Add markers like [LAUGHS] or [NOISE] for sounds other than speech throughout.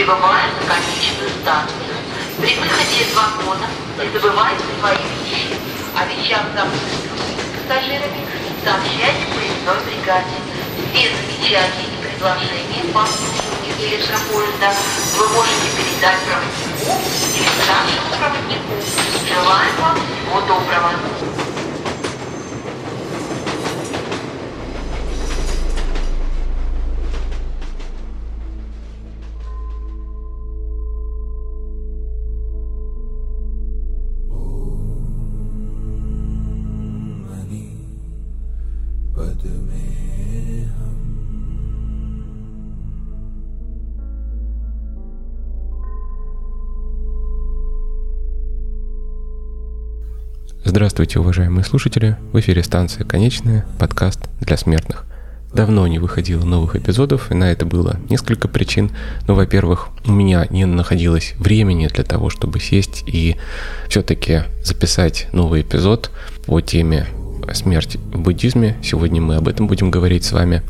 Прибываем на конечную станцию. При выходе из вагона не забывайте свои вещи. О вещах, забытых пассажирами, сообщайте поездной бригаде. Без замечаний и предложений по обслуживанию электропоезда вы можете передать проводнику или старшему проводнику. Желаем вам всего доброго. Здравствуйте, уважаемые слушатели! В эфире станция «Конечная», подкаст для смертных. Давно не выходило новых эпизодов, и на это было несколько причин. Но, во-первых, у меня не находилось времени для того, чтобы сесть и все-таки записать новый эпизод по теме смерть в буддизме. Сегодня мы об этом будем говорить с вами.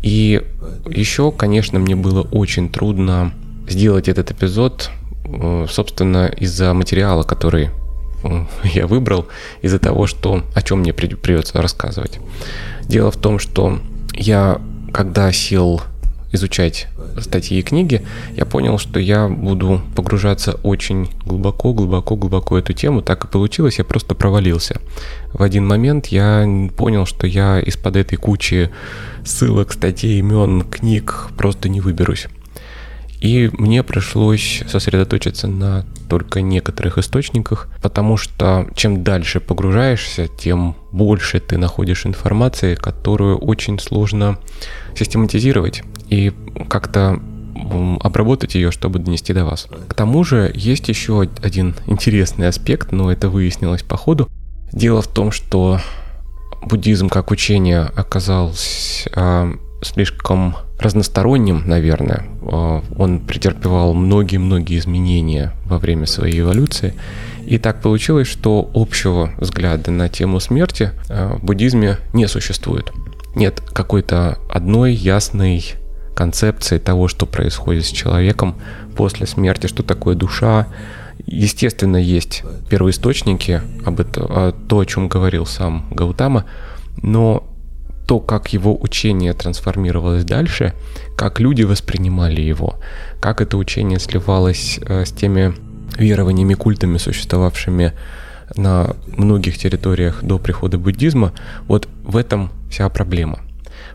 И еще, конечно, мне было очень трудно сделать этот эпизод, э, собственно, из-за материала, который [LAUGHS] я выбрал из-за того, что о чем мне придется рассказывать. Дело в том, что я, когда сел изучать статьи и книги, я понял, что я буду погружаться очень глубоко, глубоко, глубоко эту тему. Так и получилось, я просто провалился. В один момент я понял, что я из-под этой кучи ссылок, статей, имен, книг просто не выберусь. И мне пришлось сосредоточиться на только некоторых источниках, потому что чем дальше погружаешься, тем больше ты находишь информации, которую очень сложно систематизировать и как-то обработать ее, чтобы донести до вас. К тому же есть еще один интересный аспект, но это выяснилось по ходу. Дело в том, что буддизм как учение оказался а, слишком разносторонним, наверное. А, он претерпевал многие-многие изменения во время своей эволюции. И так получилось, что общего взгляда на тему смерти а, в буддизме не существует. Нет какой-то одной ясной концепции того, что происходит с человеком после смерти, что такое душа. Естественно, есть первоисточники об этом, то, о чем говорил сам Гаутама, но то, как его учение трансформировалось дальше, как люди воспринимали его, как это учение сливалось э, с теми верованиями, культами, существовавшими на многих территориях до прихода буддизма, вот в этом вся проблема.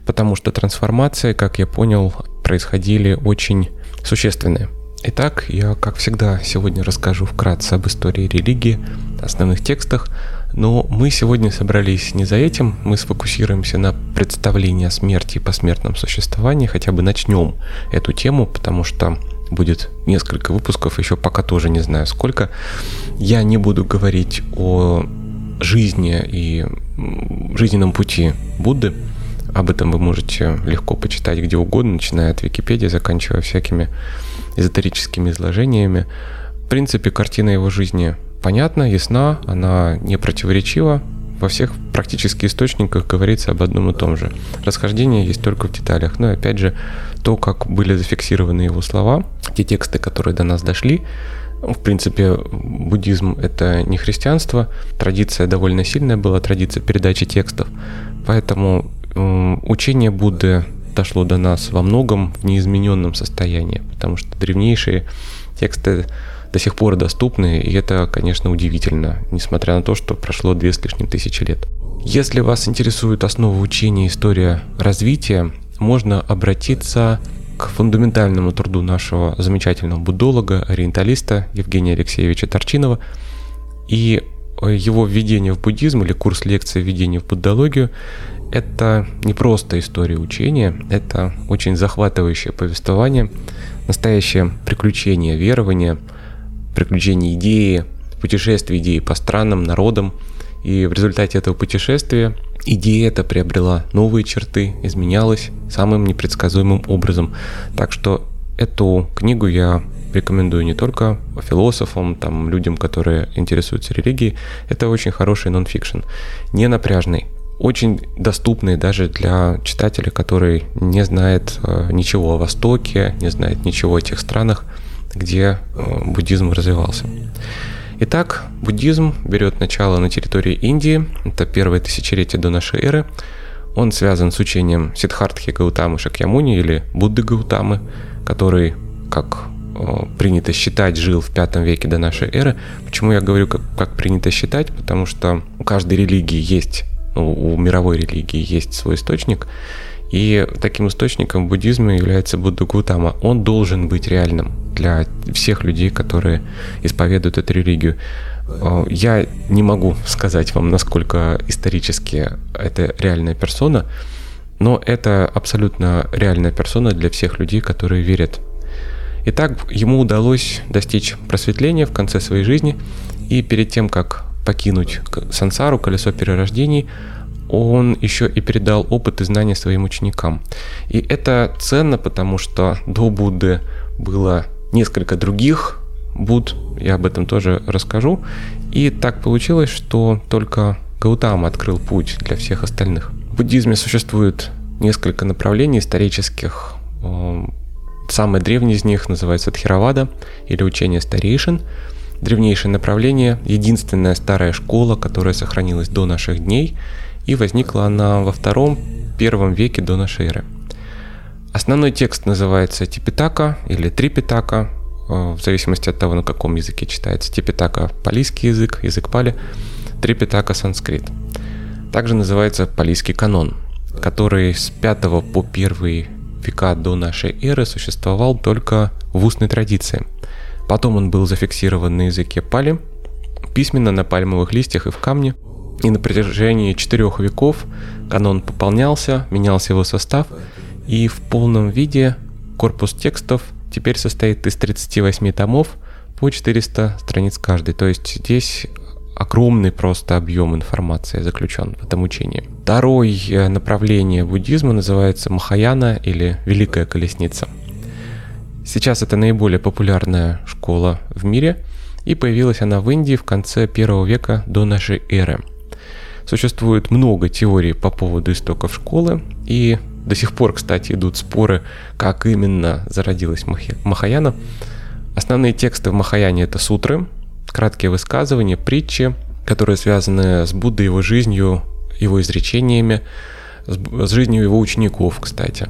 Потому что трансформации, как я понял, происходили очень существенные. Итак, я, как всегда, сегодня расскажу вкратце об истории религии, основных текстах, но мы сегодня собрались не за этим, мы сфокусируемся на представлении о смерти и посмертном существовании, хотя бы начнем эту тему, потому что будет несколько выпусков, еще пока тоже не знаю сколько. Я не буду говорить о жизни и жизненном пути Будды. Об этом вы можете легко почитать где угодно, начиная от Википедии, заканчивая всякими эзотерическими изложениями. В принципе, картина его жизни понятна, ясна, она не противоречива. Во всех практически источниках говорится об одном и том же. Расхождение есть только в деталях. Но опять же, то, как были зафиксированы его слова, те тексты, которые до нас дошли, в принципе, буддизм — это не христианство, традиция довольно сильная была, традиция передачи текстов, поэтому учение Будды дошло до нас во многом в неизмененном состоянии, потому что древнейшие тексты до сих пор доступны, и это, конечно, удивительно, несмотря на то, что прошло две с лишним тысячи лет. Если вас интересует основа учения история развития, можно обратиться к фундаментальному труду нашего замечательного буддолога, ориенталиста Евгения Алексеевича Торчинова и его введение в буддизм или курс лекции введения в буддологию – это не просто история учения, это очень захватывающее повествование, настоящее приключение верования – приключений идеи, путешествий идеи по странам, народам. И в результате этого путешествия идея эта приобрела новые черты, изменялась самым непредсказуемым образом. Так что эту книгу я рекомендую не только философам, там, людям, которые интересуются религией. Это очень хороший нонфикшн. Не напряжный, очень доступные даже для читателя, который не знает э, ничего о Востоке, не знает ничего о тех странах, где э, буддизм развивался. Итак, буддизм берет начало на территории Индии, это первое тысячелетие до нашей эры. Он связан с учением Сиддхартхи Гаутамы Шакьямуни или Будды Гаутамы, который, как э, принято считать, жил в пятом веке до нашей эры. Почему я говорю, как, как принято считать? Потому что у каждой религии есть, ну, у мировой религии есть свой источник, и таким источником буддизма является Будда Гутама. Он должен быть реальным для всех людей, которые исповедуют эту религию. Э, я не могу сказать вам, насколько исторически это реальная персона, но это абсолютно реальная персона для всех людей, которые верят. Итак, ему удалось достичь просветления в конце своей жизни, и перед тем, как покинуть сансару, колесо перерождений, он еще и передал опыт и знания своим ученикам. И это ценно, потому что до Будды было несколько других Буд, я об этом тоже расскажу. И так получилось, что только Гаутама открыл путь для всех остальных. В буддизме существует несколько направлений исторических. Самое древнее из них называется Тхировада или учение старейшин. Древнейшее направление, единственная старая школа, которая сохранилась до наших дней – и возникла она во втором-первом веке до нашей эры. Основной текст называется Типитака или Трипитака, э, в зависимости от того, на каком языке читается. Типитака – палийский язык, язык пали, Трипитака – санскрит. Также называется палийский канон, который с 5 по 1 века до нашей эры существовал только в устной традиции. Потом он был зафиксирован на языке пали, письменно на пальмовых листьях и в камне – и на протяжении четырех веков канон пополнялся, менялся его состав, и в полном виде корпус текстов теперь состоит из 38 томов по 400 страниц каждый. То есть здесь огромный просто объем информации заключен в этом учении. Второе э, направление буддизма называется Махаяна или Великая Колесница. Сейчас это наиболее популярная школа в мире, и появилась она в Индии в конце первого века до нашей эры – Существует много теорий по поводу истоков школы, и до сих пор, кстати, идут споры, как именно зародилась Махаяна. Основные тексты в Махаяне — это сутры, краткие высказывания, притчи, которые связаны с Буддой, его жизнью, его изречениями, с жизнью его учеников, кстати.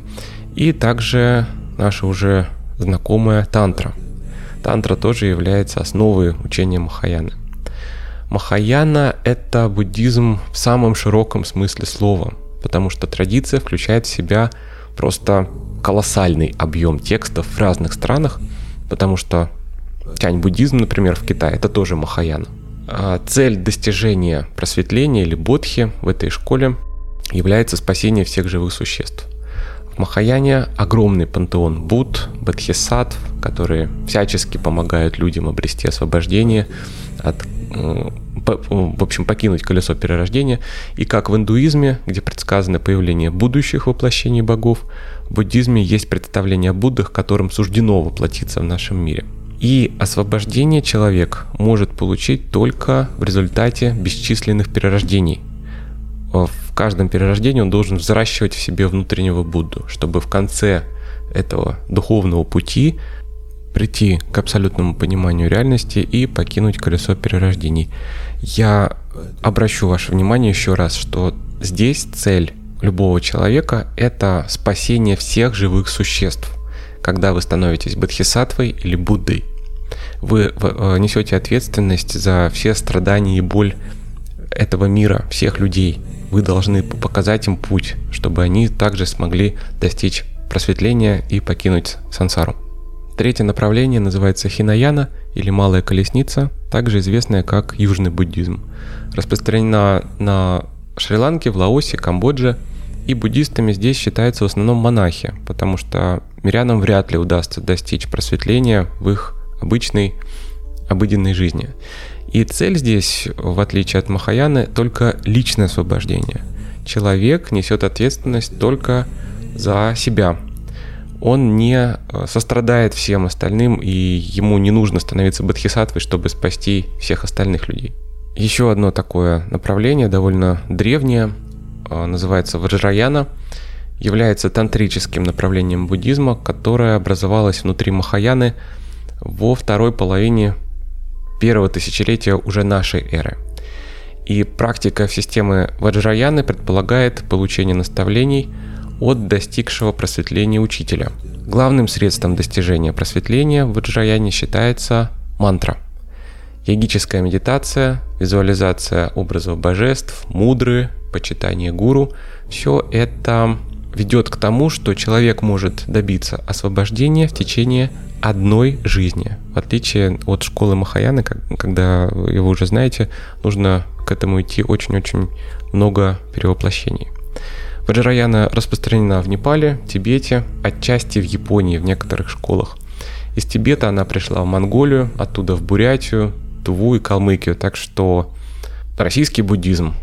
И также наша уже знакомая тантра. Тантра тоже является основой учения Махаяны. Махаяна — это буддизм в самом широком смысле слова, потому что традиция включает в себя просто колоссальный объем текстов в разных странах, потому что тянь-буддизм, например, в Китае, это тоже Махаяна. А цель достижения просветления или бодхи в этой школе является спасение всех живых существ. В Махаяне огромный пантеон Будд, Бодхисаттв, которые всячески помогают людям обрести освобождение от в общем, покинуть колесо перерождения, и как в индуизме, где предсказано появление будущих воплощений богов, в буддизме есть представление о Буддах, которым суждено воплотиться в нашем мире. И освобождение человек может получить только в результате бесчисленных перерождений. В каждом перерождении он должен взращивать в себе внутреннего Будду, чтобы в конце этого духовного пути прийти к абсолютному пониманию реальности и покинуть колесо перерождений. Я обращу ваше внимание еще раз, что здесь цель любого человека – это спасение всех живых существ. Когда вы становитесь бодхисаттвой или Буддой, вы э, несете ответственность за все страдания и боль этого мира, всех людей. Вы должны показать им путь, чтобы они также смогли достичь просветления и покинуть сансару. Третье направление называется хинаяна или малая колесница, также известная как южный буддизм. Распространена на Шри-Ланке, в Лаосе, Камбодже, и буддистами здесь считаются в основном монахи, потому что мирянам вряд ли удастся достичь просветления в их обычной, обыденной жизни. И цель здесь, в отличие от Махаяны, только личное освобождение. Человек несет ответственность только за себя, он не э, сострадает всем остальным, и ему не нужно становиться бодхисаттвой, чтобы спасти всех остальных людей. Еще одно такое направление, довольно древнее, называется Ваджраяна, является тантрическим направлением буддизма, которое образовалось внутри Махаяны во второй половине первого тысячелетия уже нашей эры. И практика в системе Ваджраяны предполагает получение наставлений от достигшего просветления учителя. Главным средством достижения просветления в Ваджраяне считается мантра. Йогическая медитация, визуализация образов божеств, мудры, почитание гуру – все это ведет к тому, что человек может добиться освобождения в течение одной жизни. В отличие от школы Махаяны, когда вы уже знаете, нужно к этому идти очень-очень много перевоплощений. Ваджраяна распространена в Непале, Тибете, отчасти в Японии в некоторых школах. Из Тибета она пришла в Монголию, оттуда в Бурятию, Туву и Калмыкию, так что российский буддизм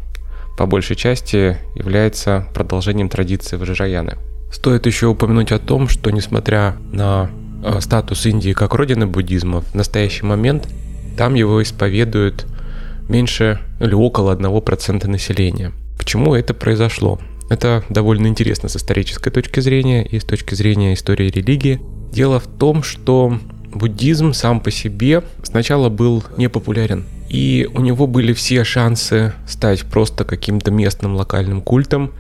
по большей части является продолжением традиции Ваджраяны. Стоит еще упомянуть о том, что несмотря на э, статус Индии как родины буддизма, в настоящий момент там его исповедуют меньше или около 1% населения. Почему это произошло? Это довольно интересно с исторической точки зрения и с точки зрения истории религии. Дело в том, что буддизм сам по себе сначала был непопулярен. И у него были все шансы стать просто каким-то местным локальным культом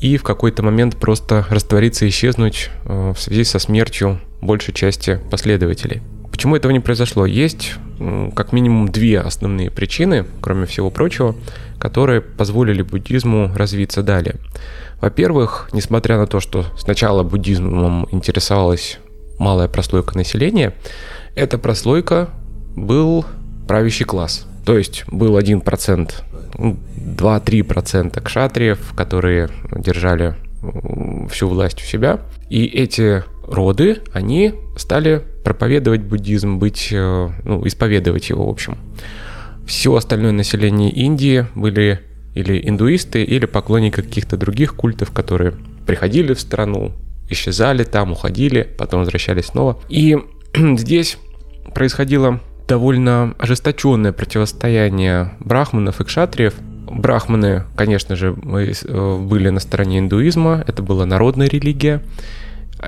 и в какой-то момент просто раствориться и исчезнуть э, в связи со смертью большей части последователей. Почему этого не произошло? Есть как минимум две основные причины, кроме всего прочего, которые позволили буддизму развиться далее. Во-первых, несмотря на то, что сначала буддизмом интересовалась малая прослойка населения, эта прослойка был правящий класс. То есть был 1%, 2-3% ну, кшатриев, которые держали всю власть у себя. И эти роды, они стали проповедовать буддизм, быть, э, ну, исповедовать его, в общем. Все остальное население Индии были или индуисты, или поклонники каких-то других культов, которые приходили в страну, исчезали там, уходили, потом возвращались снова. И [CLEARS THROAT] здесь происходило довольно ожесточенное противостояние брахманов и кшатриев. Брахманы, конечно же, э, были на стороне индуизма, это была народная религия,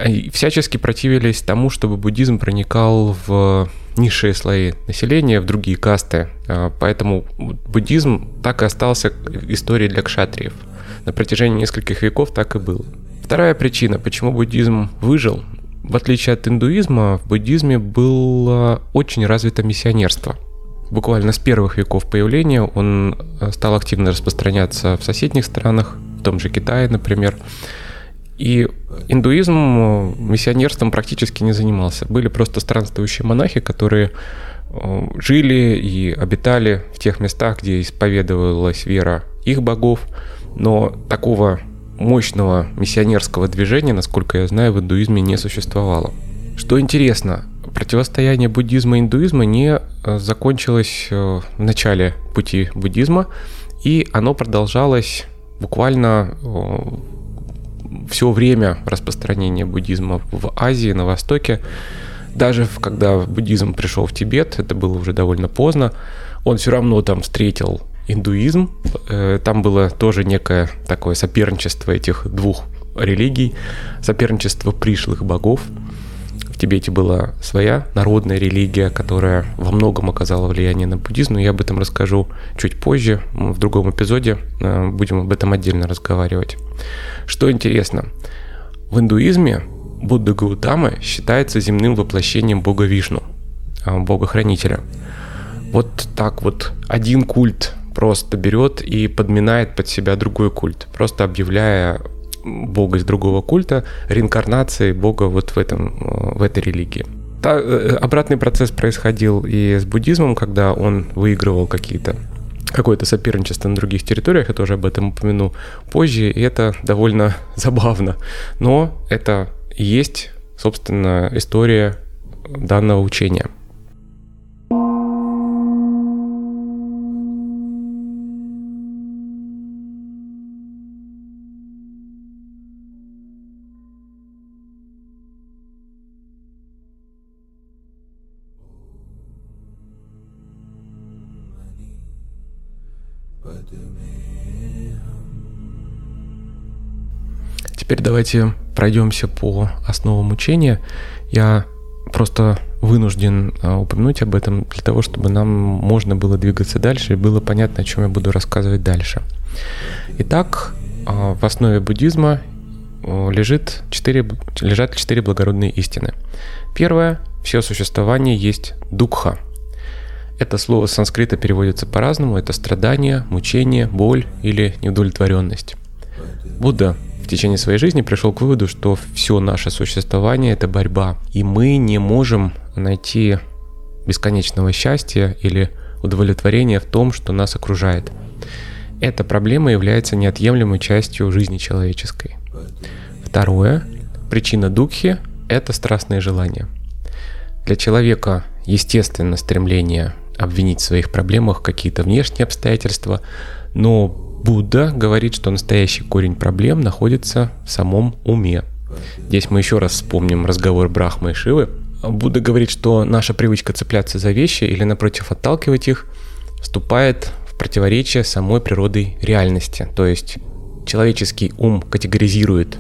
и всячески противились тому, чтобы буддизм проникал в низшие слои населения, в другие касты. А, поэтому буддизм так и остался историей для кшатриев. На протяжении нескольких веков так и было. Вторая причина, почему буддизм выжил, в отличие от индуизма, в буддизме было очень развито миссионерство. Буквально с первых веков появления он э, стал активно распространяться в соседних странах, в том же Китае, например. И индуизм э, миссионерством практически не занимался. Были просто странствующие монахи, которые э, жили и обитали в тех местах, где исповедовалась вера их богов, но такого мощного миссионерского движения, насколько я знаю, в индуизме не существовало. Что интересно, противостояние буддизма и индуизма не э, закончилось в начале пути буддизма, и оно продолжалось буквально все время распространения буддизма в Азии, на Востоке. Даже когда буддизм пришел в Тибет, это было уже довольно поздно, он все равно там встретил индуизм. Э, там было тоже некое такое соперничество этих двух религий, соперничество пришлых богов. В Тибете была своя народная религия, которая во многом оказала влияние на буддизм, но я об этом расскажу чуть позже, в другом эпизоде, э, будем об этом отдельно разговаривать. Что интересно, в индуизме Будда Гаутама считается земным воплощением бога Вишну, э, бога-хранителя. Вот так вот один культ просто берет и подминает под себя другой культ, просто объявляя бога из другого культа реинкарнацией бога вот в, этом, в этой религии. Та, э, обратный процесс происходил и с буддизмом, когда он выигрывал какие-то какое-то соперничество на других территориях, я тоже об этом упомяну позже, и это довольно [LAUGHS] забавно. Но это и есть, собственно, история данного учения. Теперь давайте пройдемся по основам учения. Я просто вынужден а, упомянуть об этом для того, чтобы нам можно было двигаться дальше и было понятно, о чем я буду рассказывать дальше. Итак, а, в основе буддизма лежит четыре, лежат четыре благородные истины. Первое – все существование есть дукха. Это слово с санскрита переводится по-разному. Это страдание, мучение, боль или неудовлетворенность. Будда в течение своей жизни пришел к выводу, что все наше существование – это борьба. И мы не можем найти бесконечного счастья или удовлетворения в том, что нас окружает. Эта проблема является неотъемлемой частью жизни человеческой. Второе. Причина духи – это страстные желания. Для человека естественно стремление обвинить в своих проблемах какие-то внешние обстоятельства, но Будда говорит, что настоящий корень проблем находится в самом уме. Здесь мы еще раз вспомним разговор Брахмы и Шивы. Будда говорит, что наша привычка цепляться за вещи или, напротив, отталкивать их, вступает в противоречие самой природой реальности. То есть человеческий ум категоризирует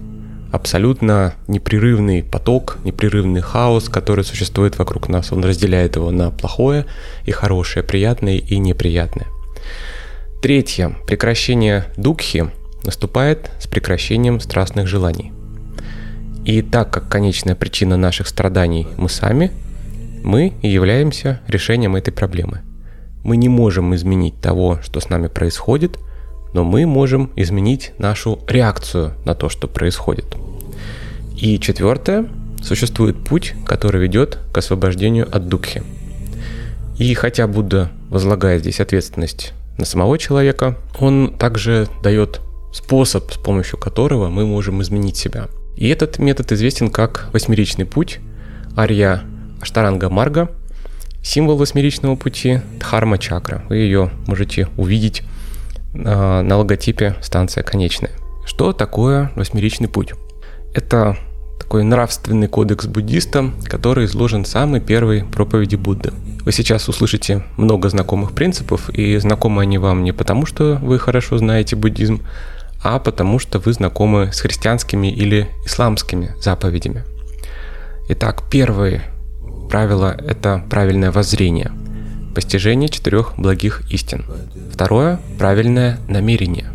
абсолютно непрерывный поток, непрерывный хаос, который существует вокруг нас. Он разделяет его на плохое и хорошее, приятное и неприятное. Третье. Прекращение дукхи наступает с прекращением страстных желаний. И так как конечная причина наших страданий мы сами, мы и являемся решением этой проблемы. Мы не можем изменить того, что с нами происходит, но мы можем изменить нашу реакцию на то, что происходит. И четвертое, существует путь, который ведет к освобождению от духи. И хотя Будда возлагает здесь ответственность на самого человека, он также дает способ, с помощью которого мы можем изменить себя. И этот метод известен как восьмеричный путь, Арья Аштаранга Марга, символ восьмеричного пути Дхарма Чакра. Вы ее можете увидеть на, на логотипе станция конечная. Что такое восьмеричный путь? Это такой нравственный кодекс буддиста, который изложен в самой первой проповеди Будды. Вы сейчас услышите много знакомых принципов, и знакомы они вам не потому, что вы хорошо знаете буддизм, а потому что вы знакомы с христианскими или исламскими заповедями. Итак, первое правило – это правильное воззрение, постижение четырех благих истин. Второе – правильное намерение,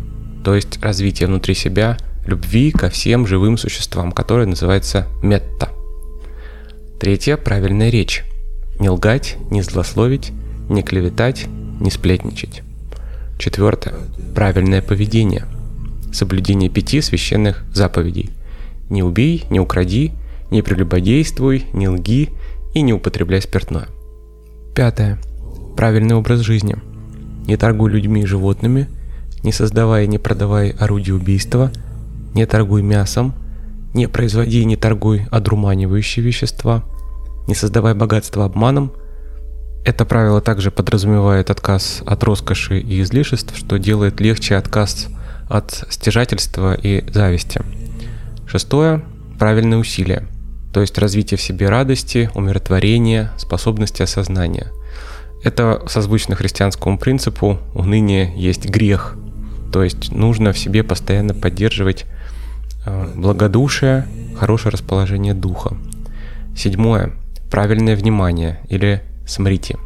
то есть развитие внутри себя – любви ко всем живым существам, которая называется метта. Третье – правильная речь. Не лгать, не злословить, не клеветать, не сплетничать. Четвертое – правильное поведение. Соблюдение пяти священных заповедей. Не убей, не укради, не прелюбодействуй, не лги и не употребляй спиртное. Пятое – правильный образ жизни. Не торгуй людьми и животными, не создавай и не продавай орудия убийства – не торгуй мясом, не производи и не торгуй одурманивающие вещества, не создавай богатство обманом. Это правило также подразумевает отказ от роскоши и излишеств, что делает легче отказ от стяжательства и зависти. Шестое – правильные усилия, то есть развитие в себе радости, умиротворения, способности осознания. Это созвучно христианскому принципу «уныние есть грех», то есть нужно в себе постоянно поддерживать благодушие, хорошее расположение духа. Седьмое. Правильное внимание или смрити.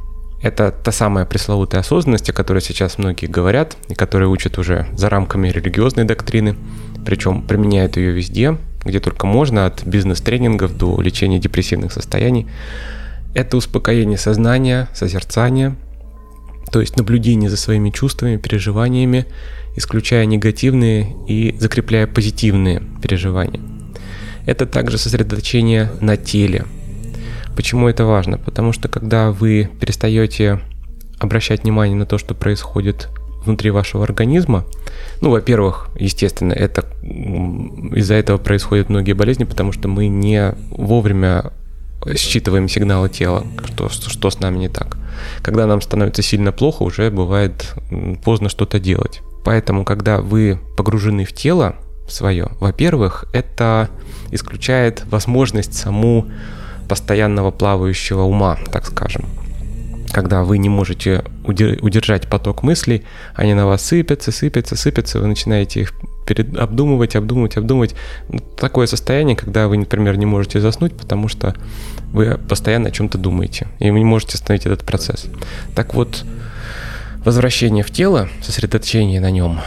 Это та самая пресловутая осознанность, о которой сейчас многие говорят, и которые учат уже за рамками религиозной доктрины, причем применяют ее везде, где только можно, от бизнес-тренингов до лечения депрессивных состояний. Это успокоение сознания, созерцание, то есть наблюдение за своими чувствами, переживаниями исключая негативные и закрепляя позитивные переживания. Это также сосредоточение на теле. Почему это важно? Потому что когда вы перестаете обращать внимание на то, что происходит внутри вашего организма, ну, во-первых, естественно, это из-за этого происходят многие болезни, потому что мы не вовремя считываем сигналы тела, что, что с нами не так. Когда нам становится сильно плохо, уже бывает поздно что-то делать. Поэтому, когда вы погружены в тело свое, во-первых, это исключает возможность саму постоянного плавающего ума, так скажем. когда вы не можете удержать поток мыслей, они на вас сыпятся, сыпятся, сыпятся, вы начинаете их перед, обдумывать, обдумывать, обдумывать. Ну, такое состояние, когда вы, например, не можете заснуть, потому что вы постоянно о чем-то думаете, и вы не можете остановить этот процесс. Так вот, возвращение в тело, сосредоточение на нем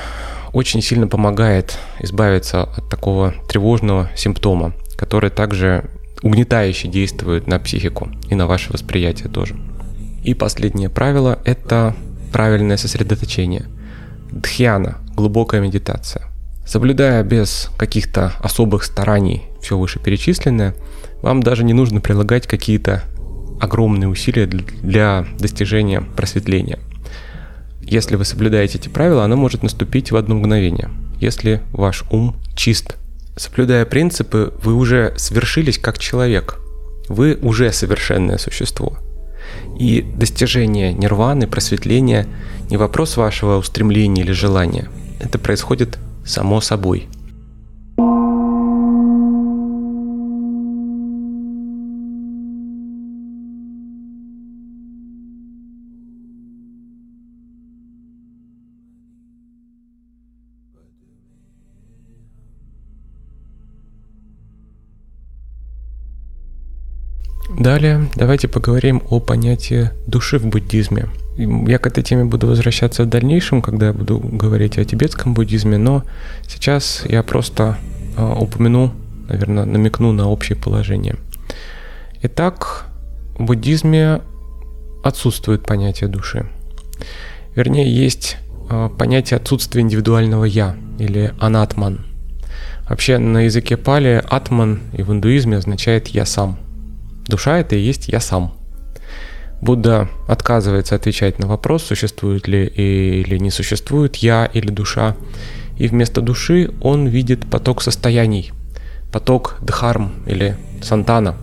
очень сильно помогает избавиться от такого тревожного симптома, который также угнетающе действует на психику и на ваше восприятие тоже. И последнее правило – это правильное сосредоточение. Дхьяна – глубокая медитация. Соблюдая без каких-то особых стараний все вышеперечисленное, вам даже не нужно прилагать какие-то огромные усилия для достижения просветления. Если вы соблюдаете эти правила, оно может наступить в одно мгновение, если ваш ум чист. Соблюдая принципы, вы уже свершились как человек. Вы уже совершенное существо – и достижение нирваны, просветления не вопрос вашего устремления или желания. Это происходит само собой – Далее давайте поговорим о понятии души в буддизме. Я к этой теме буду возвращаться в дальнейшем, когда я буду говорить о тибетском буддизме, но сейчас я просто э, упомяну, наверное, намекну на общее положение. Итак, в буддизме отсутствует понятие души. Вернее, есть э, понятие отсутствия индивидуального «я» или «анатман». Вообще на языке пали «атман» и в индуизме означает «я сам», Душа — это и есть я сам. Будда отказывается отвечать на вопрос, существует ли или не существует я или душа, и вместо души он видит поток состояний, поток дхарм или сантана.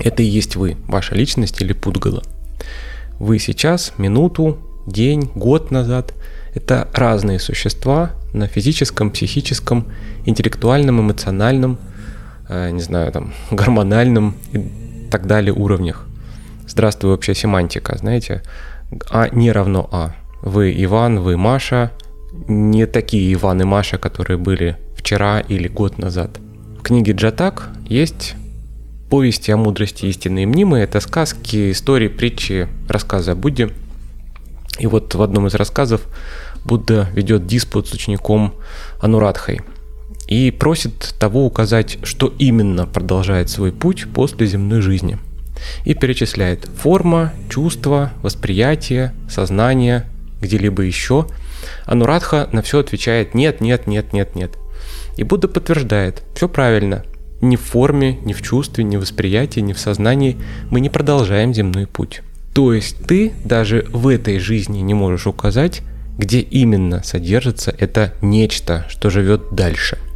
Это и есть вы, ваша личность или пудгала. Вы сейчас, минуту, день, год назад – это разные существа на физическом, психическом, интеллектуальном, эмоциональном – Э, не знаю, там, гормональном и так далее уровнях. Здравствуй, вообще семантика, знаете, А не равно А. Вы Иван, вы Маша, не такие Иван и Маша, которые были вчера или год назад. В книге Джатак есть повести о мудрости истины и мнимые. Это сказки, истории, притчи, рассказы о Будде. И вот в одном из рассказов Будда ведет диспут с учеником Анурадхой – и просит того указать, что именно продолжает свой путь после земной жизни. И перечисляет форма, чувство, восприятие, сознание, где-либо еще. Анурадха на все отвечает нет, нет, нет, нет, нет. И Будда подтверждает, все правильно. Ни в форме, ни в чувстве, ни в восприятии, ни в сознании мы не продолжаем земной путь. То есть ты даже в этой жизни не можешь указать, где именно содержится это нечто, что живет дальше –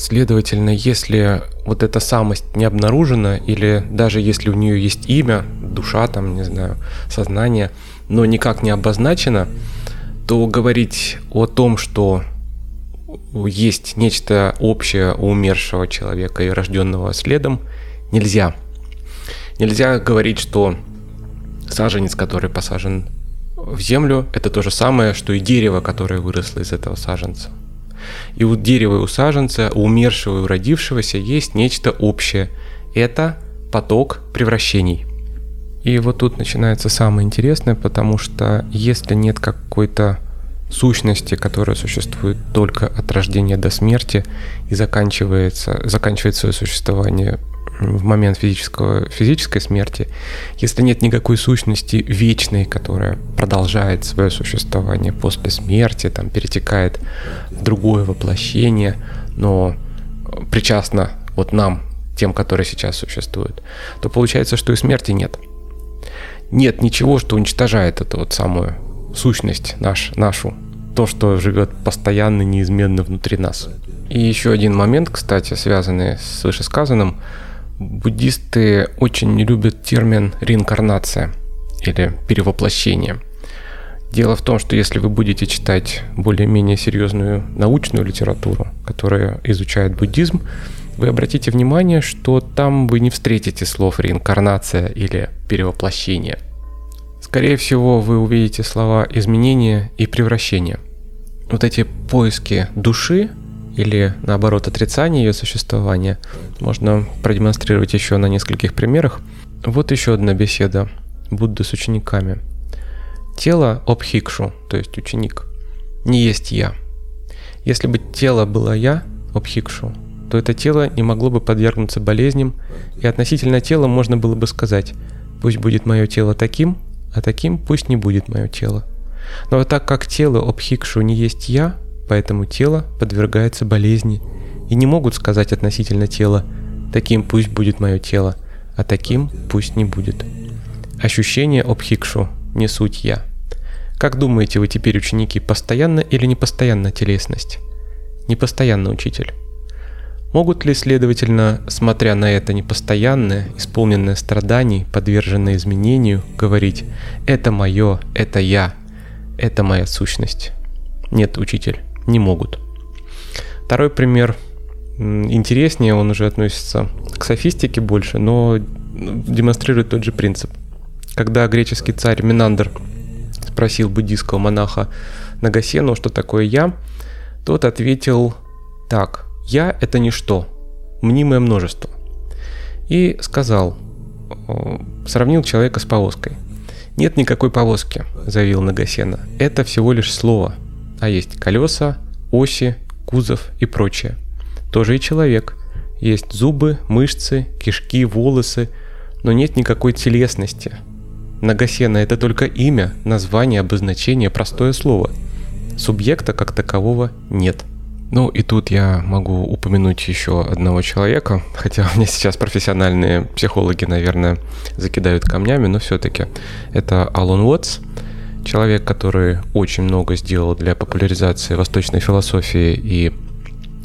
Следовательно, если вот эта самость не обнаружена, или даже если у нее есть имя, душа, там, не знаю, сознание, но никак не обозначено, то говорить о том, что есть нечто общее у умершего человека и рожденного следом, нельзя. Нельзя говорить, что саженец, который посажен в землю, это то же самое, что и дерево, которое выросло из этого саженца. И у дерева и у саженца, у умершего и у родившегося есть нечто общее. Это поток превращений. И вот тут начинается самое интересное, потому что если нет какой-то сущности, которая существует только от рождения до смерти и заканчивается, заканчивает свое существование в момент физического, физической смерти, если нет никакой сущности вечной, которая продолжает свое существование после смерти, там перетекает в другое воплощение, но причастна вот нам, тем, которые сейчас существуют, то получается, что и смерти нет. Нет ничего, что уничтожает эту вот самую сущность наш, нашу, то, что живет постоянно, неизменно внутри нас. И еще один момент, кстати, связанный с вышесказанным – Буддисты очень не любят термин реинкарнация или перевоплощение. Дело в том, что если вы будете читать более-менее серьезную научную литературу, которая изучает буддизм, вы обратите внимание, что там вы не встретите слов реинкарнация или перевоплощение. скорее всего, вы увидите слова изменения и превращение. Вот эти поиски души или наоборот отрицание ее существования можно продемонстрировать еще на нескольких примерах. Вот еще одна беседа Будды с учениками. Тело обхикшу, то есть ученик, не есть я. Если бы тело было я, обхикшу, то это тело не могло бы подвергнуться болезням, и относительно тела можно было бы сказать, пусть будет мое тело таким, а таким пусть не будет мое тело. Но так как тело обхикшу не есть я, поэтому тело подвергается болезни, и не могут сказать относительно тела, таким пусть будет мое тело, а таким пусть не будет. Ощущение обхикшу не суть я. Как думаете вы теперь, ученики, постоянно или непостоянно телесность? Непостоянно, учитель. Могут ли, следовательно, смотря на это непостоянное, исполненное страданий, подверженное изменению, говорить «это мое, это я, это моя сущность»? Нет, учитель, не могут. Второй пример интереснее, он уже относится к софистике больше, но демонстрирует тот же принцип. Когда греческий царь Минандр спросил буддийского монаха Нагасену, что такое «я», тот ответил так – я – это ничто, мнимое множество. И сказал, сравнил человека с повозкой. Нет никакой повозки, заявил Нагасена. Это всего лишь слово, а есть колеса, оси, кузов и прочее. Тоже и человек. Есть зубы, мышцы, кишки, волосы, но нет никакой телесности. Нагасена – это только имя, название, обозначение, простое слово. Субъекта как такового нет. Ну и тут я могу упомянуть еще одного человека, хотя мне сейчас профессиональные психологи, наверное, закидают камнями, но все-таки это Алан Уотс, человек, который очень много сделал для популяризации восточной философии и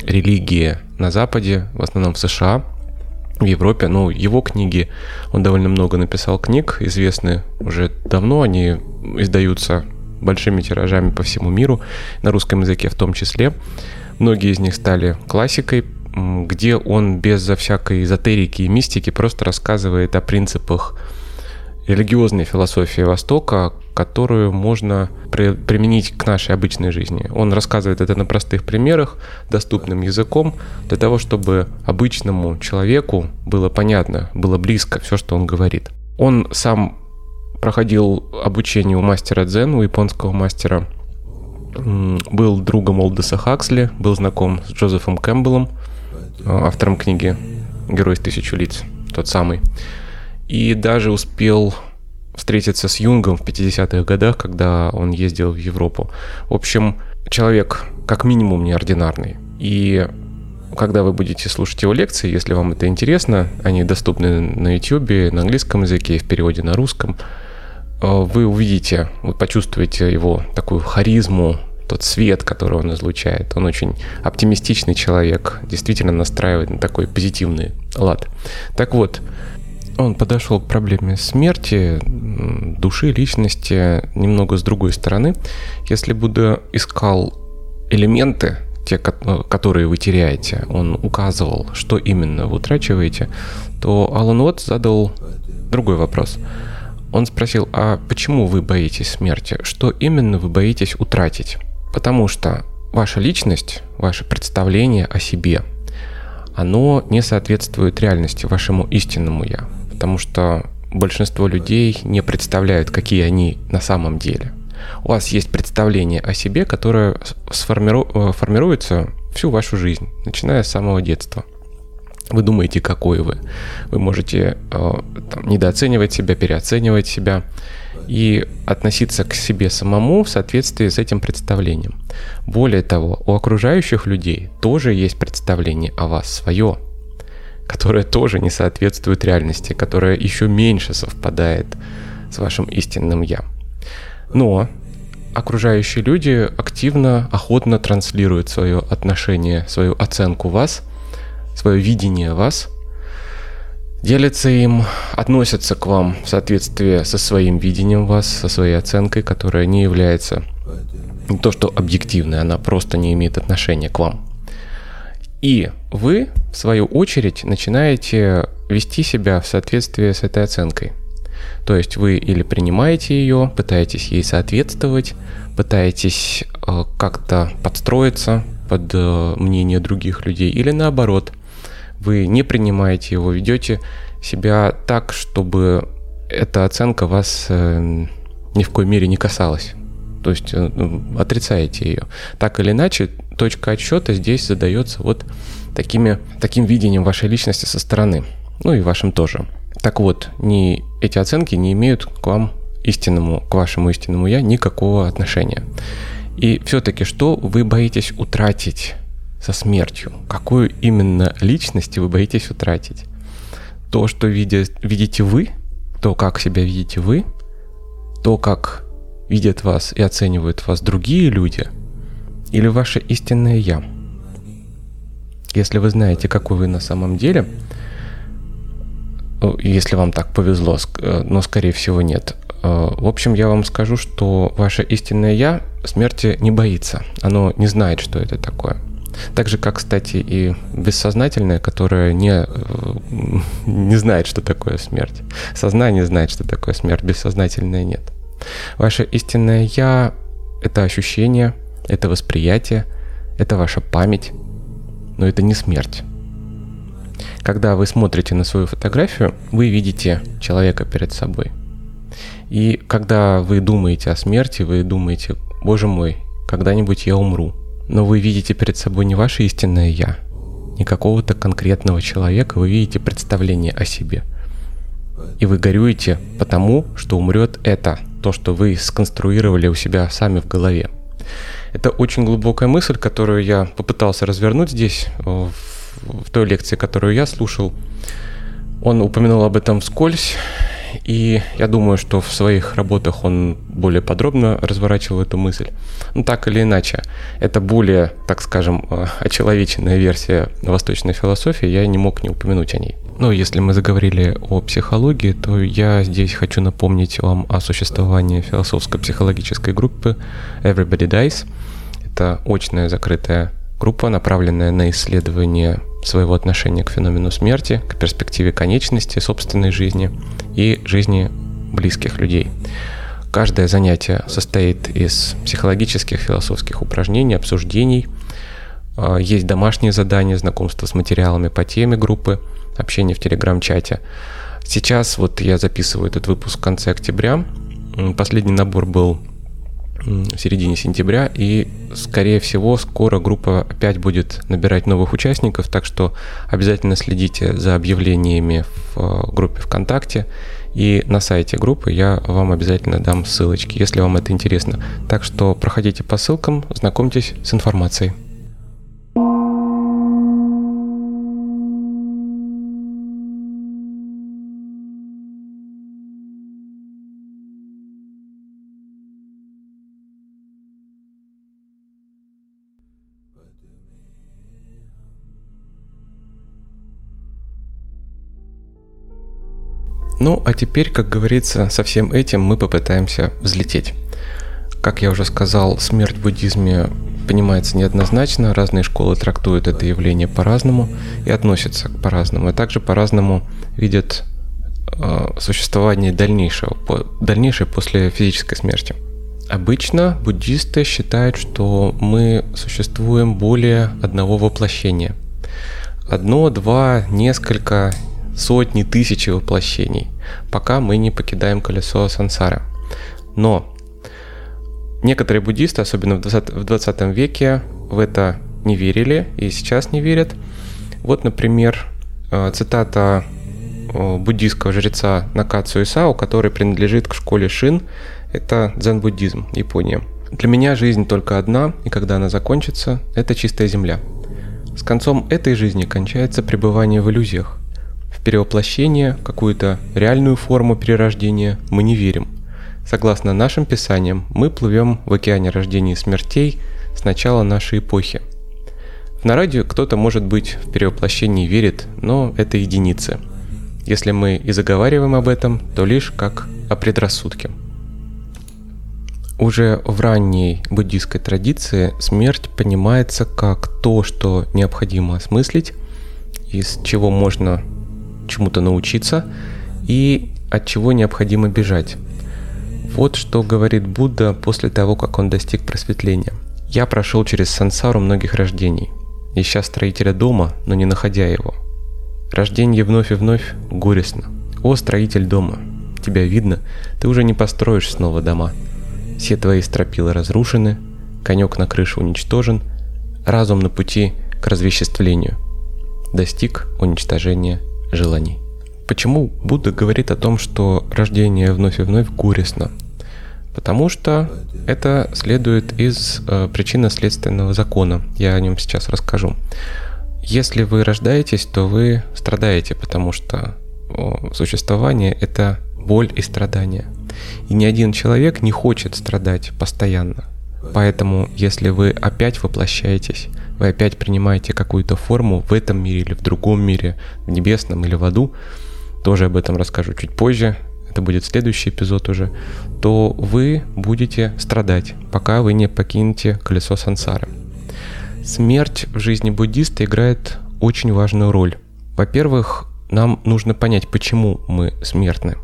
религии на Западе, в основном в США, в Европе. Ну, его книги, он довольно много написал книг, известны уже давно, они издаются большими тиражами по всему миру, на русском языке в том числе. Многие из них стали классикой, где он безо всякой эзотерики и мистики просто рассказывает о принципах религиозной философии Востока, которую можно при, применить к нашей обычной жизни. Он рассказывает это на простых примерах, доступным языком, для того, чтобы обычному человеку было понятно, было близко все, что он говорит. Он сам проходил обучение у мастера дзен, у японского мастера был другом Олдеса Хаксли, был знаком с Джозефом Кэмпбеллом, э, автором книги «Герой из тысячи лиц», тот самый. И даже успел встретиться с Юнгом в 50-х годах, когда он ездил в Европу. В общем, человек как минимум неординарный. И когда вы будете слушать его лекции, если вам это интересно, они доступны на YouTube, на английском языке, в переводе на русском – Э, вы увидите, вы почувствуете его такую харизму, тот свет, который он излучает. Он очень оптимистичный человек, действительно настраивает на такой позитивный лад. Так вот, он подошел к проблеме смерти, души, личности немного с другой стороны. Если Будда искал элементы, те, э, которые вы теряете, он указывал, что именно вы утрачиваете, то Алан Уотт задал другой вопрос – он спросил, а почему вы боитесь смерти? Что именно вы боитесь утратить? Потому что ваша личность, ваше представление о себе, оно не соответствует реальности, вашему истинному «я». Потому что большинство людей не представляют, какие они на самом деле. У вас есть представление о себе, которое сформиру... Э, формируется всю вашу жизнь, начиная с самого детства – вы думаете, какой вы. Вы можете э, там, недооценивать себя, переоценивать себя и относиться к себе самому в соответствии с этим представлением. Более того, у окружающих людей тоже есть представление о вас свое, которое тоже не соответствует реальности, которое еще меньше совпадает с вашим истинным я. Но окружающие люди активно, охотно транслируют свое отношение, свою оценку вас – свое видение вас, делятся им, относятся к вам в соответствии со своим видением вас, со своей оценкой, которая не является не то, что объективной, она просто не имеет отношения к вам. И вы, в свою очередь, начинаете вести себя в соответствии с этой оценкой. То есть вы или принимаете ее, пытаетесь ей соответствовать, пытаетесь э, как-то подстроиться под э, мнение других людей, или наоборот, вы не принимаете его, ведете себя так, чтобы эта оценка вас э, ни в коей мере не касалась. То есть э, ну, отрицаете ее. Так или иначе, точка отсчета здесь задается вот такими, таким видением вашей личности со стороны. Ну и вашим тоже. Так вот, не, эти оценки не имеют к вам истинному, к вашему истинному я никакого отношения. И все-таки что вы боитесь утратить со смертью? Какую именно личность вы боитесь утратить? То, что видя, видите вы, то, как себя видите вы, то, как видят вас и оценивают вас другие люди, или ваше истинное я? Если вы знаете, какой вы на самом деле, если вам так повезло, э, но скорее всего нет. Э, в общем, я вам скажу, что ваше истинное я смерти не боится. Оно не знает, что это такое. Так же, как, кстати, и бессознательное, которое не, э, [LAUGHS] не знает, что такое смерть. Сознание знает, что такое смерть, бессознательное нет. Ваше истинное «я» — это ощущение, это восприятие, это ваша память, но это не смерть. Когда вы смотрите на свою фотографию, вы видите человека перед собой. И когда вы думаете о смерти, вы думаете, боже мой, когда-нибудь я умру. Но вы видите перед собой не ваше истинное «я», не какого-то конкретного человека, вы видите представление о себе. И вы горюете потому, что умрет это, то, что вы сконструировали у себя сами в голове. Это очень глубокая мысль, которую я попытался развернуть здесь, в, в той лекции, которую я слушал. Он упомянул об этом вскользь, и я думаю, что в своих работах он более подробно разворачивал эту мысль. Но так или иначе, это более, так скажем, э, очеловеченная версия восточной философии, я не мог не упомянуть о ней. Но если мы заговорили о психологии, то я здесь хочу напомнить вам о существовании философско-психологической группы Everybody Dies. Это очная закрытая группа, направленная на исследование своего отношения к феномену смерти, к перспективе конечности собственной жизни и жизни близких людей. Каждое занятие состоит из психологических, философских упражнений, обсуждений. А, есть домашние задания, знакомство с материалами по теме группы, общение в телеграм-чате. Сейчас вот я записываю этот выпуск в конце октября. Последний набор был в середине сентября, и, скорее всего, скоро группа опять будет набирать новых участников, так что обязательно следите за объявлениями в э, группе ВКонтакте, и на сайте группы я вам обязательно дам ссылочки, если вам это интересно. Так что проходите по ссылкам, знакомьтесь с информацией. Ну, а теперь, как говорится, со всем этим мы попытаемся взлететь. Как я уже сказал, смерть в буддизме понимается неоднозначно, разные школы трактуют это явление по-разному и относятся по-разному, и также по-разному видят э, существование дальнейшего, дальнейшее после физической смерти. Обычно буддисты считают, что мы существуем более одного воплощения. Одно, два, несколько, сотни, тысячи воплощений, пока мы не покидаем колесо сансары. Но некоторые буддисты, особенно в 20, в 20 веке, в это не верили и сейчас не верят. Вот, например, э, цитата э, буддийского жреца Накацу Исао, который принадлежит к школе Шин. Это дзен-буддизм, Япония. Для меня жизнь только одна, и когда она закончится, это чистая земля. С концом этой жизни кончается пребывание в иллюзиях перевоплощение, какую-то реальную форму перерождения мы не верим. Согласно нашим писаниям, мы плывем в океане рождения и смертей с начала нашей эпохи. В народе кто-то, может быть, в перевоплощении верит, но это единицы. Если мы и заговариваем об этом, то лишь как о предрассудке. Уже в ранней буддийской традиции смерть понимается как то, что необходимо осмыслить, из чего можно чему-то научиться и от чего необходимо бежать. Вот что говорит Будда после того, как он достиг просветления. «Я прошел через сансару многих рождений, ища строителя дома, но не находя его. Рождение вновь и вновь горестно. О, строитель дома, тебя видно, ты уже не построишь снова дома. Все твои стропилы разрушены, конек на крыше уничтожен, разум на пути к развеществлению. Достиг уничтожения желаний. Почему Будда говорит о том, что рождение вновь и вновь горестно? Потому что это следует из э, причинно-следственного закона. Я о нем сейчас расскажу. Если вы рождаетесь, то вы страдаете, потому что о, существование — это боль и страдания. И ни один человек не хочет страдать постоянно. Поэтому, если вы опять воплощаетесь, вы опять принимаете какую-то форму в этом мире или в другом мире, в небесном или в аду, тоже об этом расскажу чуть позже, это будет следующий эпизод уже, то вы будете страдать, пока вы не покинете колесо сансары. Смерть в жизни буддиста играет очень важную роль. Во-первых, нам нужно понять, почему мы смертны.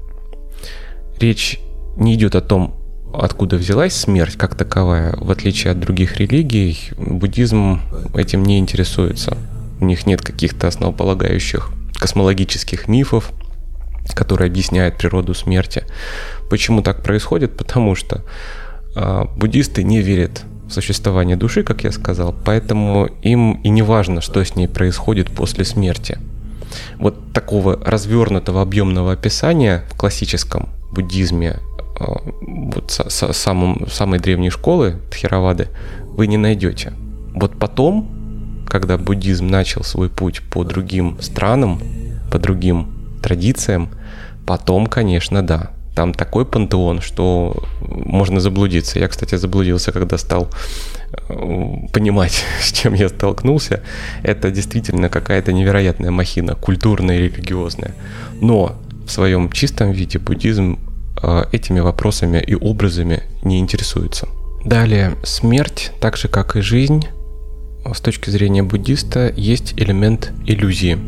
Речь не идет о том, откуда взялась смерть как таковая. В отличие от других религий, буддизм этим не интересуется. У них нет каких-то основополагающих космологических мифов, которые объясняют природу смерти. Почему так происходит? Потому что э, буддисты не верят в существование души, как я сказал, поэтому им и не важно, что с ней происходит после смерти. Вот такого развернутого объемного описания в классическом буддизме э, вот с, самым, самой древней школы Тхеравады вы не найдете. Вот потом, когда буддизм начал свой путь по другим странам, по другим традициям, потом, конечно, да, там такой пантеон, что можно заблудиться. Я, кстати, заблудился, когда стал э, понимать, [LAUGHS] с чем я столкнулся. Это действительно какая-то невероятная махина, культурная и религиозная. Но в своем чистом виде буддизм этими вопросами и образами не интересуется. Далее, смерть, так же как и жизнь, с точки зрения буддиста, есть элемент иллюзии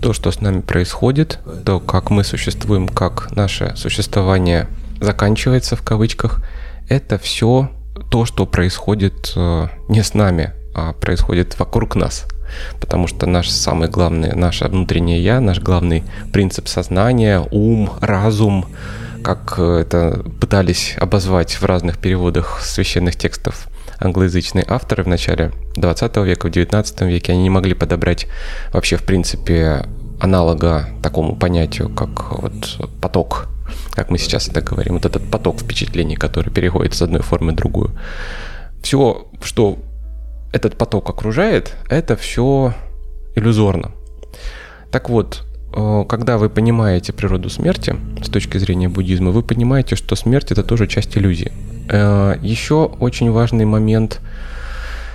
то, что с нами происходит, то, как мы существуем, как наше существование заканчивается в кавычках, это все то, что происходит э, не с нами, а происходит вокруг нас. Потому что наш самый главный, наше внутреннее я, наш главный принцип сознания, ум, разум, как это пытались обозвать в разных переводах священных текстов англоязычные авторы в начале 20 века, в 19 веке, они не могли подобрать вообще, в принципе, аналога такому понятию, как вот поток, как мы сейчас это говорим, вот этот поток впечатлений, который переходит с одной формы в другую. Все, что этот поток окружает, это все иллюзорно. Так вот, э, когда вы понимаете природу смерти с точки зрения буддизма, вы понимаете, что смерть это тоже часть иллюзии. Э, Еще очень важный момент.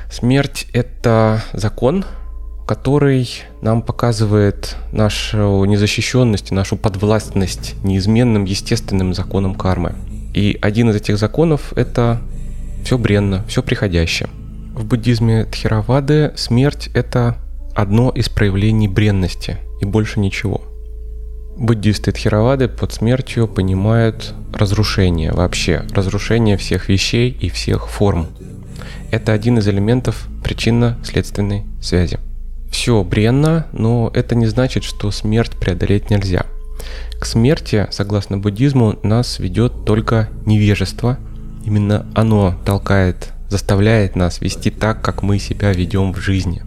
Смерть — это закон, который нам показывает нашу незащищенность нашу подвластность неизменным естественным законам кармы. И один из этих законов — это все бренно, все приходящее. В буддизме Тхеравады смерть — это одно из проявлений бренности и больше ничего — Буддисты Тхеравады под смертью понимают разрушение вообще, разрушение всех вещей и всех форм. Это один из элементов причинно-следственной связи. Все бренно, но это не значит, что смерть преодолеть нельзя. К смерти, согласно буддизму, нас ведет только невежество. Именно оно толкает, заставляет нас вести так, как мы себя ведем в жизни.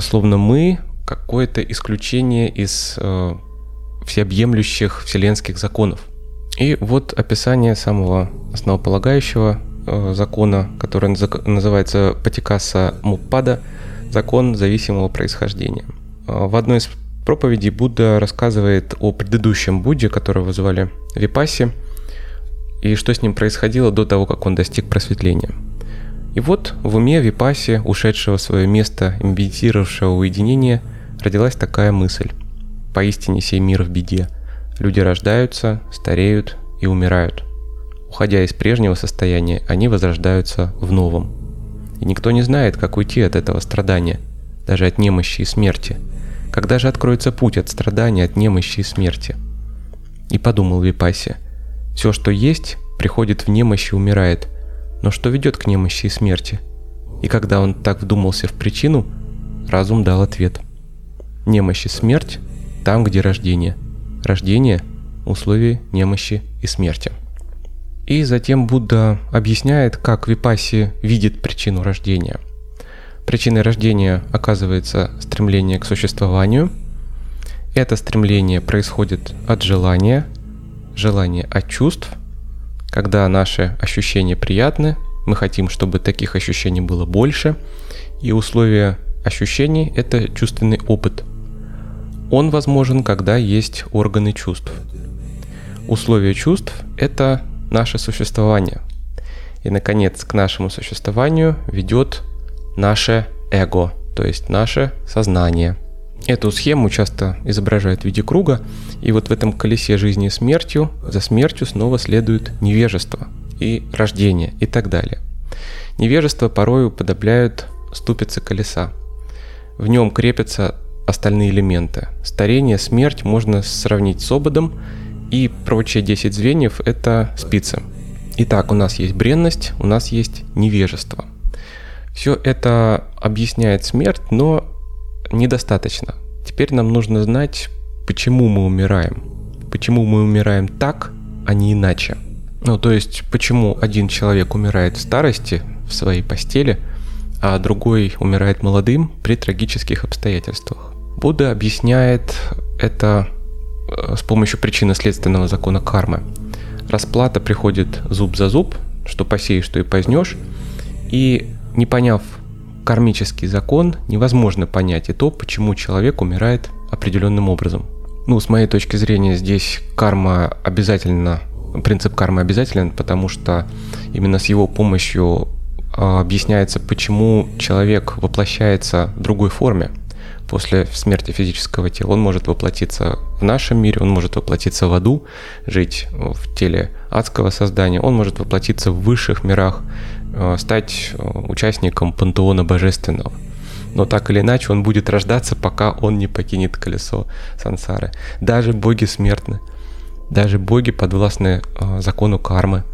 Словно мы какое-то исключение из э, всеобъемлющих вселенских законов. И вот описание самого основополагающего э, закона, который называется Патикаса Муппада, закон зависимого происхождения. Э, в одной из проповедей Будда рассказывает о предыдущем Будде, которого звали Випаси, и что с ним происходило до того, как он достиг просветления. И вот в уме Випаси, ушедшего в свое место медитировавшего уединения, родилась такая мысль. Поистине сей мир в беде. Люди рождаются, стареют и умирают. Уходя из прежнего состояния, они возрождаются в новом. И никто не знает, как уйти от этого страдания, даже от немощи и смерти. Когда же откроется путь от страдания, от немощи и смерти? И подумал Випаси, все, что есть, приходит в немощь и умирает. Но что ведет к немощи и смерти? И когда он так вдумался в причину, разум дал ответ. Немощь и смерть там, где рождение. Рождение – условие немощи и смерти. И затем Будда объясняет, как Випаси видит причину рождения. Причиной рождения оказывается стремление к существованию. Это стремление происходит от желания, желание от чувств. Когда наши ощущения приятны, мы хотим, чтобы таких ощущений было больше. И условие ощущений – это чувственный опыт. Он возможен, когда есть органы чувств. Условие чувств – это наше существование. И, наконец, к нашему существованию ведет наше эго, то есть наше сознание. Эту схему часто изображают в виде круга, и вот в этом колесе жизни и смертью, за смертью снова следует невежество и рождение и так далее. Невежество порой уподобляют ступицы колеса. В нем крепятся остальные элементы. Старение, смерть можно сравнить с ободом и прочие 10 звеньев – это спицы. Итак, у нас есть бренность, у нас есть невежество. Все это объясняет смерть, но недостаточно. Теперь нам нужно знать, почему мы умираем. Почему мы умираем так, а не иначе. Ну, то есть, почему один человек умирает в старости, в своей постели, а другой умирает молодым при трагических обстоятельствах. Будда объясняет это Э, с помощью причинно-следственного закона кармы. Расплата приходит зуб за зуб, что посеешь, что и позднешь. И не поняв кармический закон, невозможно понять и то, почему человек умирает определенным образом. Ну, с моей точки зрения, здесь карма обязательно, принцип кармы обязателен, потому что именно с его помощью а, объясняется, почему человек воплощается в другой форме – после смерти физического тела. Он может воплотиться в нашем мире, он может воплотиться в аду, жить в теле адского создания, он может воплотиться в высших мирах, э, стать э, участником пантеона божественного. Но так или иначе он будет рождаться, пока он не покинет колесо сансары. Даже боги смертны. Даже боги подвластны э, закону кармы.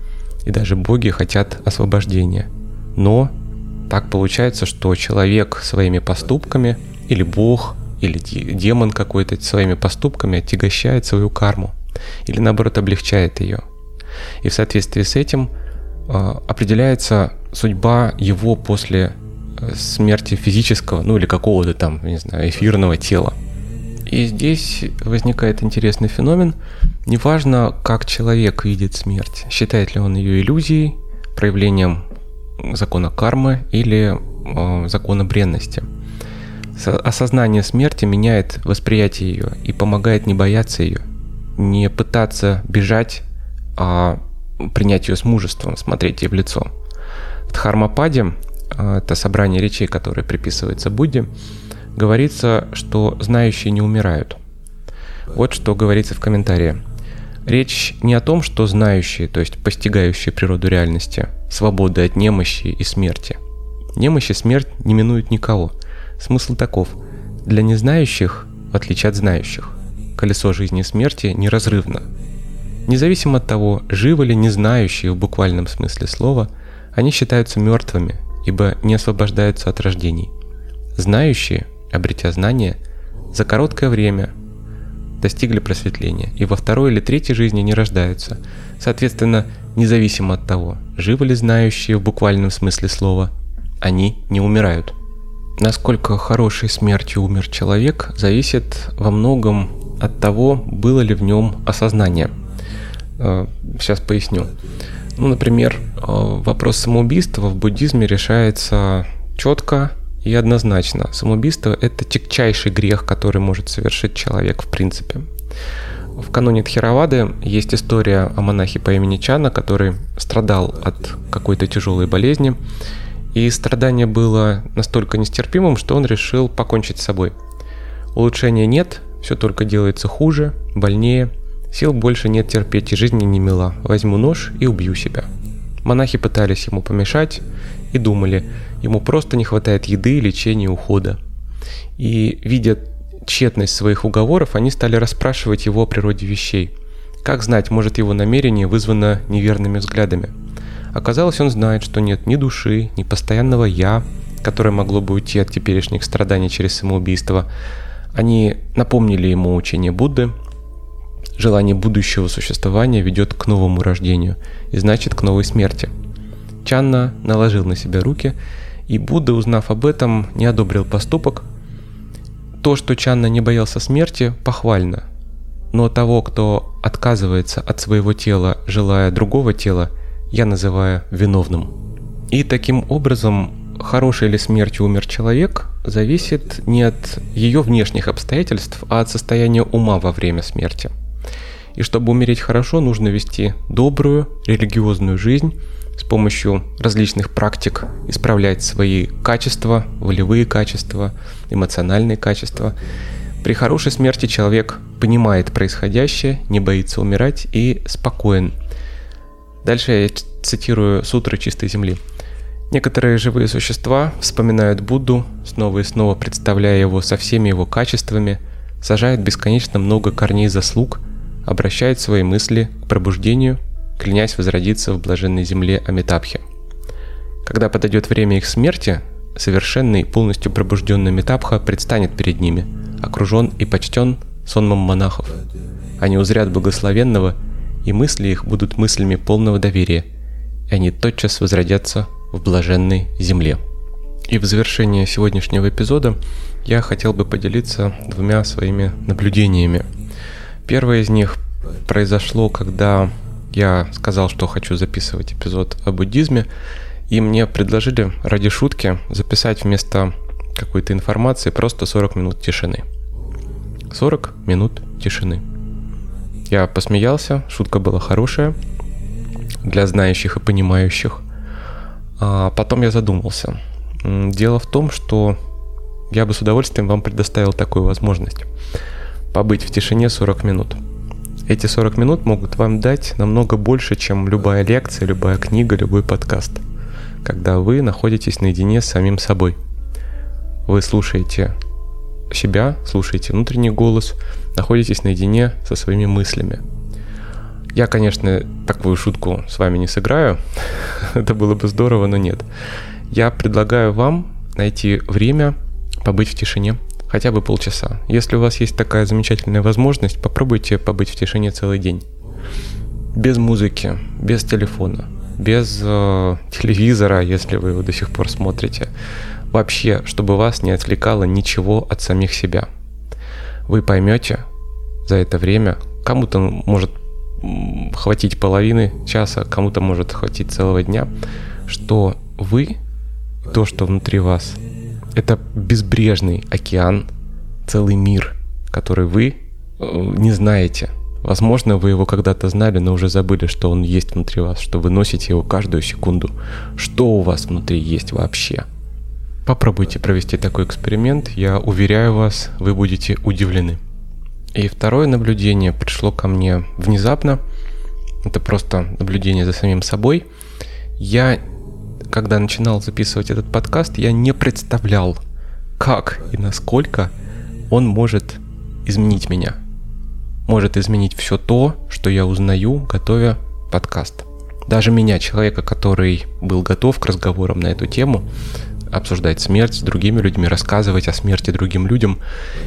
И даже боги хотят освобождения. Но так получается, что человек своими поступками – или бог, или демон какой-то своими поступками отягощает свою карму, или наоборот облегчает ее. И в соответствии с этим э, определяется судьба его после э, смерти физического, ну или какого-то там, не знаю, эфирного тела. И здесь возникает интересный феномен. Неважно, как человек видит смерть, считает ли он ее иллюзией, проявлением закона кармы или э, закона бренности – Осознание смерти меняет восприятие ее и помогает не бояться ее, не пытаться бежать, а принять ее с мужеством, смотреть ей в лицо. В Дхармападе, а, это собрание речей, которое приписывается Будде, говорится, что знающие не умирают. Вот что говорится в комментарии. Речь не о том, что знающие, то есть постигающие природу реальности, свободы от немощи и смерти. Немощь и смерть не минуют никого – Смысл таков. Для незнающих, в отличие от знающих, колесо жизни и смерти неразрывно. Независимо от того, живы ли незнающие в буквальном смысле слова, они считаются мертвыми, ибо не освобождаются от рождений. Знающие, обретя знания, за короткое время достигли просветления и во второй или третьей жизни не рождаются. Соответственно, независимо от того, живы ли знающие в буквальном смысле слова, они не умирают. Насколько хорошей смертью умер человек, зависит во многом от того, было ли в нем осознание. Э, сейчас поясню. Ну, например, э, вопрос самоубийства в буддизме решается четко и однозначно. Самоубийство – это тягчайший грех, который может совершить человек в принципе. В каноне Тхеравады есть история о монахе по имени Чана, который страдал от какой-то тяжелой болезни и страдание было настолько нестерпимым, что он решил покончить с собой. Улучшения нет, все только делается хуже, больнее, сил больше нет терпеть и жизни не мила. Возьму нож и убью себя. Монахи пытались ему помешать и думали, ему просто не хватает еды, лечения, ухода. И видя тщетность своих уговоров, они стали расспрашивать его о природе вещей. Как знать, может его намерение вызвано неверными взглядами? Оказалось, он знает, что нет ни души, ни постоянного «я», которое могло бы уйти от теперешних страданий через самоубийство. Они напомнили ему учение Будды. Желание будущего существования ведет к новому рождению и значит к новой смерти. Чанна наложил на себя руки, и Будда, узнав об этом, не одобрил поступок. То, что Чанна не боялся смерти, похвально. Но того, кто отказывается от своего тела, желая другого тела, я называю виновным. И таким образом, хорошей ли смертью умер человек, зависит не от ее внешних обстоятельств, а от состояния ума во время смерти. И чтобы умереть хорошо, нужно вести добрую, религиозную жизнь, с помощью различных практик исправлять свои качества, волевые качества, эмоциональные качества. При хорошей смерти человек понимает происходящее, не боится умирать и спокоен. Дальше я цитирую сутры чистой земли. Некоторые живые существа вспоминают Будду, снова и снова представляя его со всеми его качествами, сажают бесконечно много корней заслуг, обращают свои мысли к пробуждению, клянясь возродиться в блаженной земле Амитабхи. Когда подойдет время их смерти, совершенный, полностью пробужденный Метабха предстанет перед ними, окружен и почтен сонмом монахов. Они узрят благословенного, и мысли их будут мыслями полного доверия, и они тотчас возродятся в блаженной земле. И в завершение сегодняшнего эпизода я хотел бы поделиться двумя своими наблюдениями. Первое из них произошло, когда я сказал, что хочу записывать эпизод о буддизме, и мне предложили ради шутки записать вместо какой-то информации просто 40 минут тишины. 40 минут тишины. Я посмеялся, шутка была хорошая для знающих и понимающих. А потом я задумался. Дело в том, что я бы с удовольствием вам предоставил такую возможность. Побыть в тишине 40 минут. Эти 40 минут могут вам дать намного больше, чем любая лекция, любая книга, любой подкаст. Когда вы находитесь наедине с самим собой. Вы слушаете себя, слушаете внутренний голос, находитесь наедине со своими мыслями. Я, конечно, такую шутку с вами не сыграю. [LAUGHS] Это было бы здорово, но нет. Я предлагаю вам найти время побыть в тишине, хотя бы полчаса. Если у вас есть такая замечательная возможность, попробуйте побыть в тишине целый день. Без музыки, без телефона, без э, телевизора, если вы его до сих пор смотрите. Вообще, чтобы вас не отвлекало ничего от самих себя. Вы поймете за это время, кому-то может хватить половины часа, кому-то может хватить целого дня, что вы, то, что внутри вас, это безбрежный океан, целый мир, который вы э, не знаете. Возможно, вы его когда-то знали, но уже забыли, что он есть внутри вас, что вы носите его каждую секунду. Что у вас внутри есть вообще? Попробуйте провести такой эксперимент, я уверяю вас, вы будете удивлены. И второе наблюдение пришло ко мне внезапно. Это просто наблюдение за самим собой. Я, когда начинал записывать этот подкаст, я не представлял, как и насколько он может изменить меня. Может изменить все то, что я узнаю, готовя подкаст. Даже меня, человека, который был готов к разговорам на эту тему, обсуждать смерть с другими людьми, рассказывать о смерти другим людям,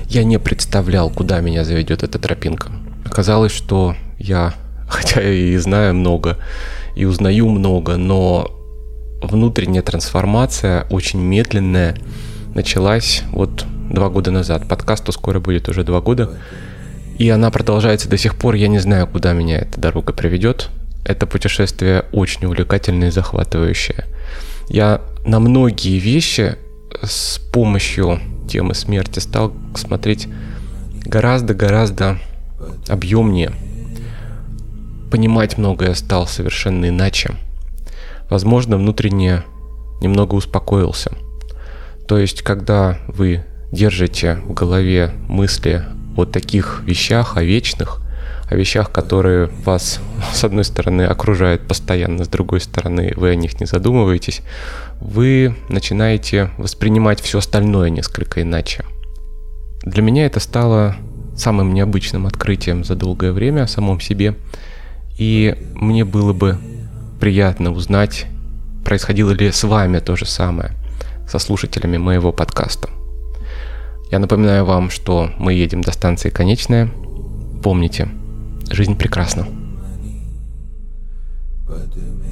я не представлял, куда меня заведет эта тропинка. Оказалось, что я, [LAUGHS] хотя и знаю много, и узнаю много, но внутренняя трансформация очень медленная началась вот два года назад. Подкасту скоро будет уже два года. И она продолжается до сих пор. Я не знаю, куда меня эта дорога приведет. Это путешествие очень увлекательное и захватывающее. Я на многие вещи с помощью темы смерти стал смотреть гораздо-гораздо объемнее. Понимать многое стал совершенно иначе. Возможно, внутренне немного успокоился. То есть, когда вы держите в голове мысли о таких вещах, о вечных, о вещах, которые вас, с одной стороны, окружают постоянно, с другой стороны, вы о них не задумываетесь, вы начинаете воспринимать все остальное несколько иначе. Для меня это стало самым необычным открытием за долгое время о самом себе. И мне было бы приятно узнать, происходило ли с вами то же самое, со слушателями моего подкаста. Я напоминаю вам, что мы едем до станции Конечная. Помните, жизнь прекрасна. पद